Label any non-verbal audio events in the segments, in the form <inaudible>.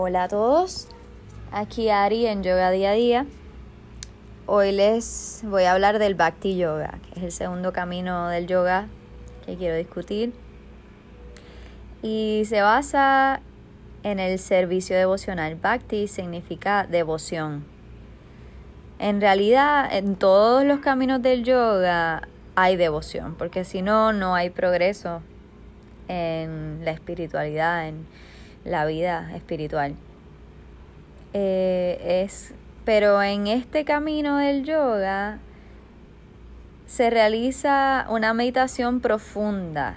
Hola a todos, aquí Ari en Yoga Día a Día. Hoy les voy a hablar del Bhakti Yoga, que es el segundo camino del yoga que quiero discutir. Y se basa en el servicio devocional. Bhakti significa devoción. En realidad, en todos los caminos del yoga hay devoción, porque si no, no hay progreso en la espiritualidad, en la vida espiritual. Eh, es, pero en este camino del yoga se realiza una meditación profunda,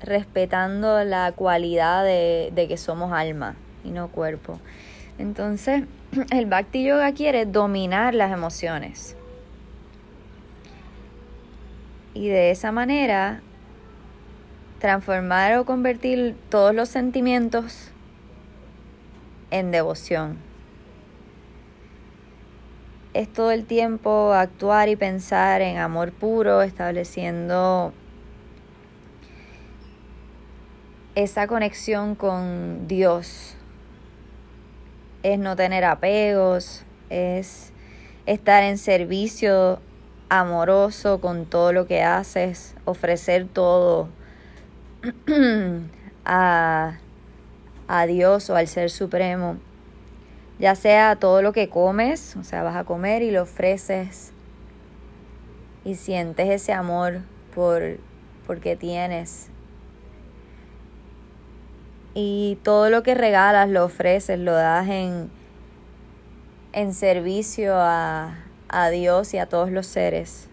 respetando la cualidad de, de que somos alma y no cuerpo. Entonces, <clears throat> el Bhakti Yoga quiere dominar las emociones. Y de esa manera transformar o convertir todos los sentimientos en devoción. Es todo el tiempo actuar y pensar en amor puro, estableciendo esa conexión con Dios. Es no tener apegos, es estar en servicio amoroso con todo lo que haces, ofrecer todo <clears throat> a, a Dios o al Ser Supremo, ya sea todo lo que comes, o sea, vas a comer y lo ofreces y sientes ese amor por porque tienes. Y todo lo que regalas lo ofreces, lo das en, en servicio a, a Dios y a todos los seres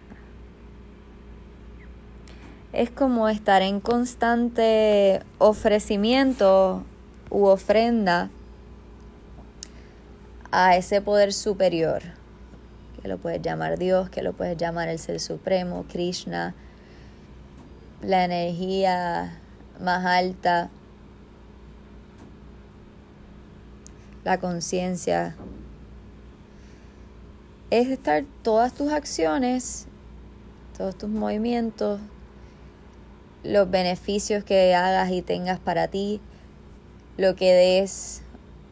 es como estar en constante ofrecimiento u ofrenda a ese poder superior, que lo puedes llamar Dios, que lo puedes llamar el Ser Supremo, Krishna, la energía más alta, la conciencia. Es estar todas tus acciones, todos tus movimientos, los beneficios que hagas y tengas para ti, lo que des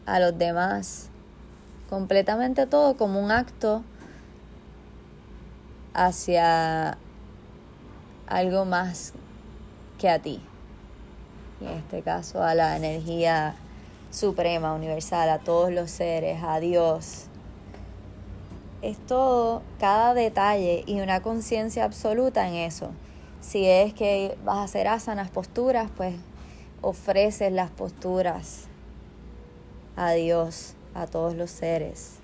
a los demás, completamente todo como un acto hacia algo más que a ti. Y en este caso a la energía suprema, universal, a todos los seres, a Dios. Es todo, cada detalle y una conciencia absoluta en eso. Si es que vas a hacer asanas, posturas, pues ofreces las posturas a Dios, a todos los seres.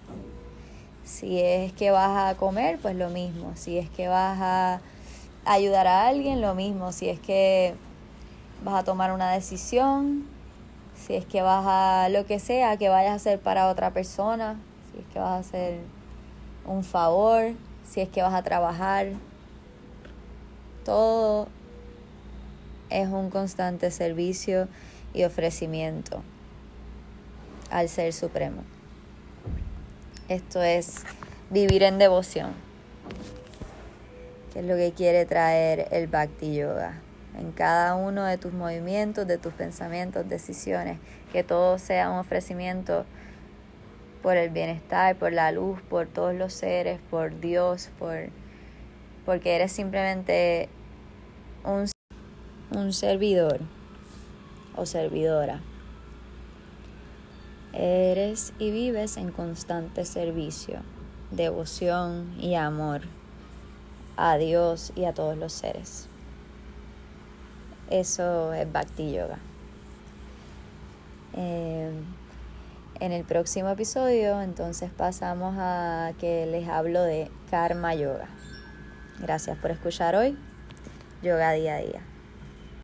Si es que vas a comer, pues lo mismo. Si es que vas a ayudar a alguien, lo mismo. Si es que vas a tomar una decisión, si es que vas a lo que sea que vayas a hacer para otra persona, si es que vas a hacer un favor, si es que vas a trabajar, todo es un constante servicio y ofrecimiento al Ser Supremo. Esto es vivir en devoción, que es lo que quiere traer el Bhakti Yoga. En cada uno de tus movimientos, de tus pensamientos, decisiones, que todo sea un ofrecimiento por el bienestar, por la luz, por todos los seres, por Dios, por porque eres simplemente un, un servidor o servidora. Eres y vives en constante servicio, devoción y amor a Dios y a todos los seres. Eso es Bhakti Yoga. Eh, en el próximo episodio entonces pasamos a que les hablo de Karma Yoga. Gracias por escuchar hoy. Yoga día a día.